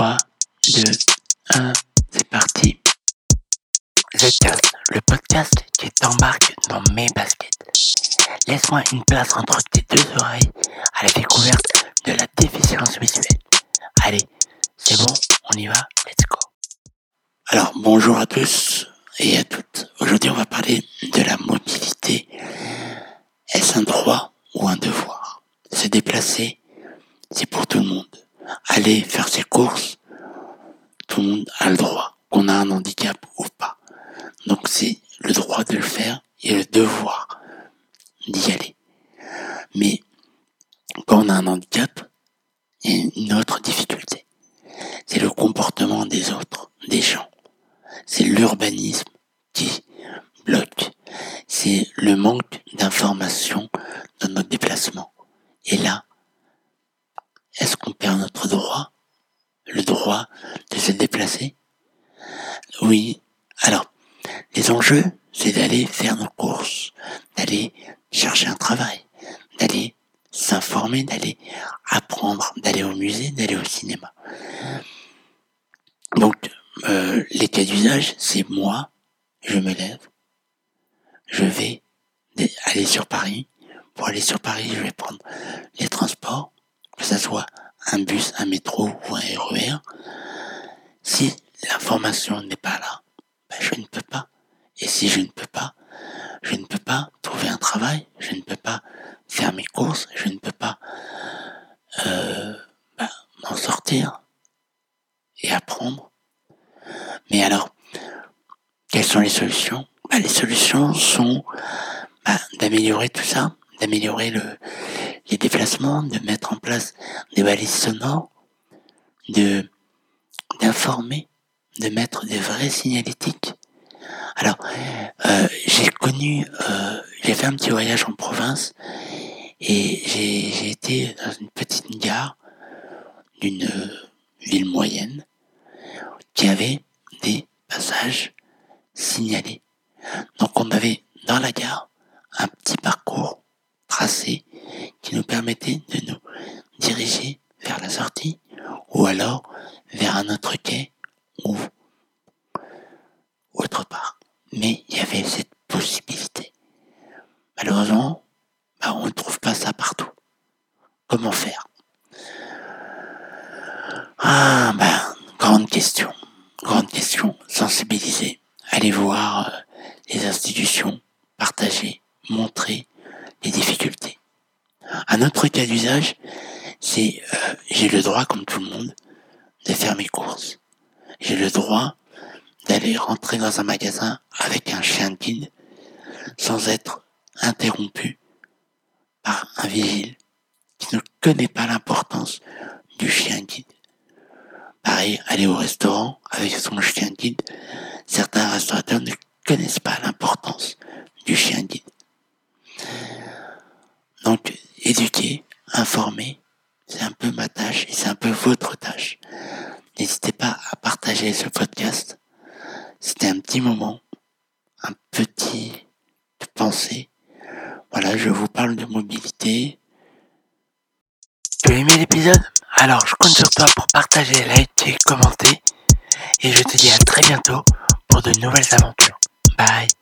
3, 2, 1, c'est parti. Zcast, le podcast qui t'embarque dans mes baskets. Laisse-moi une place entre tes deux oreilles à la découverte de la déficience visuelle. Allez, c'est bon, on y va, let's go. Alors, bonjour à tous et à toutes. Aujourd'hui, on va parler de la mobilité. Est-ce un droit ou un devoir? Se déplacer, c'est pour. Aller faire ses courses, tout le monde a le droit, qu'on a un handicap ou pas. Donc c'est le droit de le faire et le devoir d'y aller. Mais quand on a un handicap, il y a une autre difficulté. C'est le comportement des autres, des gens. C'est l'urbanisme qui bloque. C'est le manque d'informations dans notre déplacement. Et là, est-ce qu'on notre droit Le droit de se déplacer Oui. Alors, les enjeux, c'est d'aller faire nos courses, d'aller chercher un travail, d'aller s'informer, d'aller apprendre, d'aller au musée, d'aller au cinéma. Donc, euh, les cas d'usage, c'est moi, je me lève, je vais aller sur Paris. Pour aller sur Paris, je vais prendre les transports, que ce soit un bus, un métro ou un RER. Si l'information n'est pas là, ben je ne peux pas. Et si je ne peux pas, je ne peux pas trouver un travail, je ne peux pas faire mes courses, je ne peux pas euh, ben, m'en sortir et apprendre. Mais alors, quelles sont les solutions? Ben, Les solutions sont d'améliorer tout ça, d'améliorer le, les déplacements, de mettre en place des balises sonores, de d'informer, de mettre des vrais signalétiques. Alors, euh, j'ai connu, euh, j'ai fait un petit voyage en province et j'ai été dans une petite gare d'une ville moyenne qui avait des passages signalés. Donc on avait dans la gare un petit parcours tracé qui nous permettait de nous diriger vers la sortie ou alors vers un autre quai ou autre part. Mais il y avait cette possibilité. Malheureusement, bah, on ne trouve pas ça partout. Comment faire? Ah, ben, grande question. Grande question. Sensibiliser. Aller voir euh, les institutions, partager, montrer. Un autre cas d'usage, c'est euh, j'ai le droit, comme tout le monde, de faire mes courses. J'ai le droit d'aller rentrer dans un magasin avec un chien guide sans être interrompu par un vigile qui ne connaît pas l'importance du chien guide. Pareil, aller au restaurant avec son chien guide, certains restaurateurs ne connaissent pas l'importance du chien guide. Donc, éduquer, informer, c'est un peu ma tâche et c'est un peu votre tâche. N'hésitez pas à partager ce podcast. C'était un petit moment, un petit pensée. Voilà, je vous parle de mobilité. Tu as aimé l'épisode? Alors, je compte sur toi pour partager, liker, commenter. Et je te dis à très bientôt pour de nouvelles aventures. Bye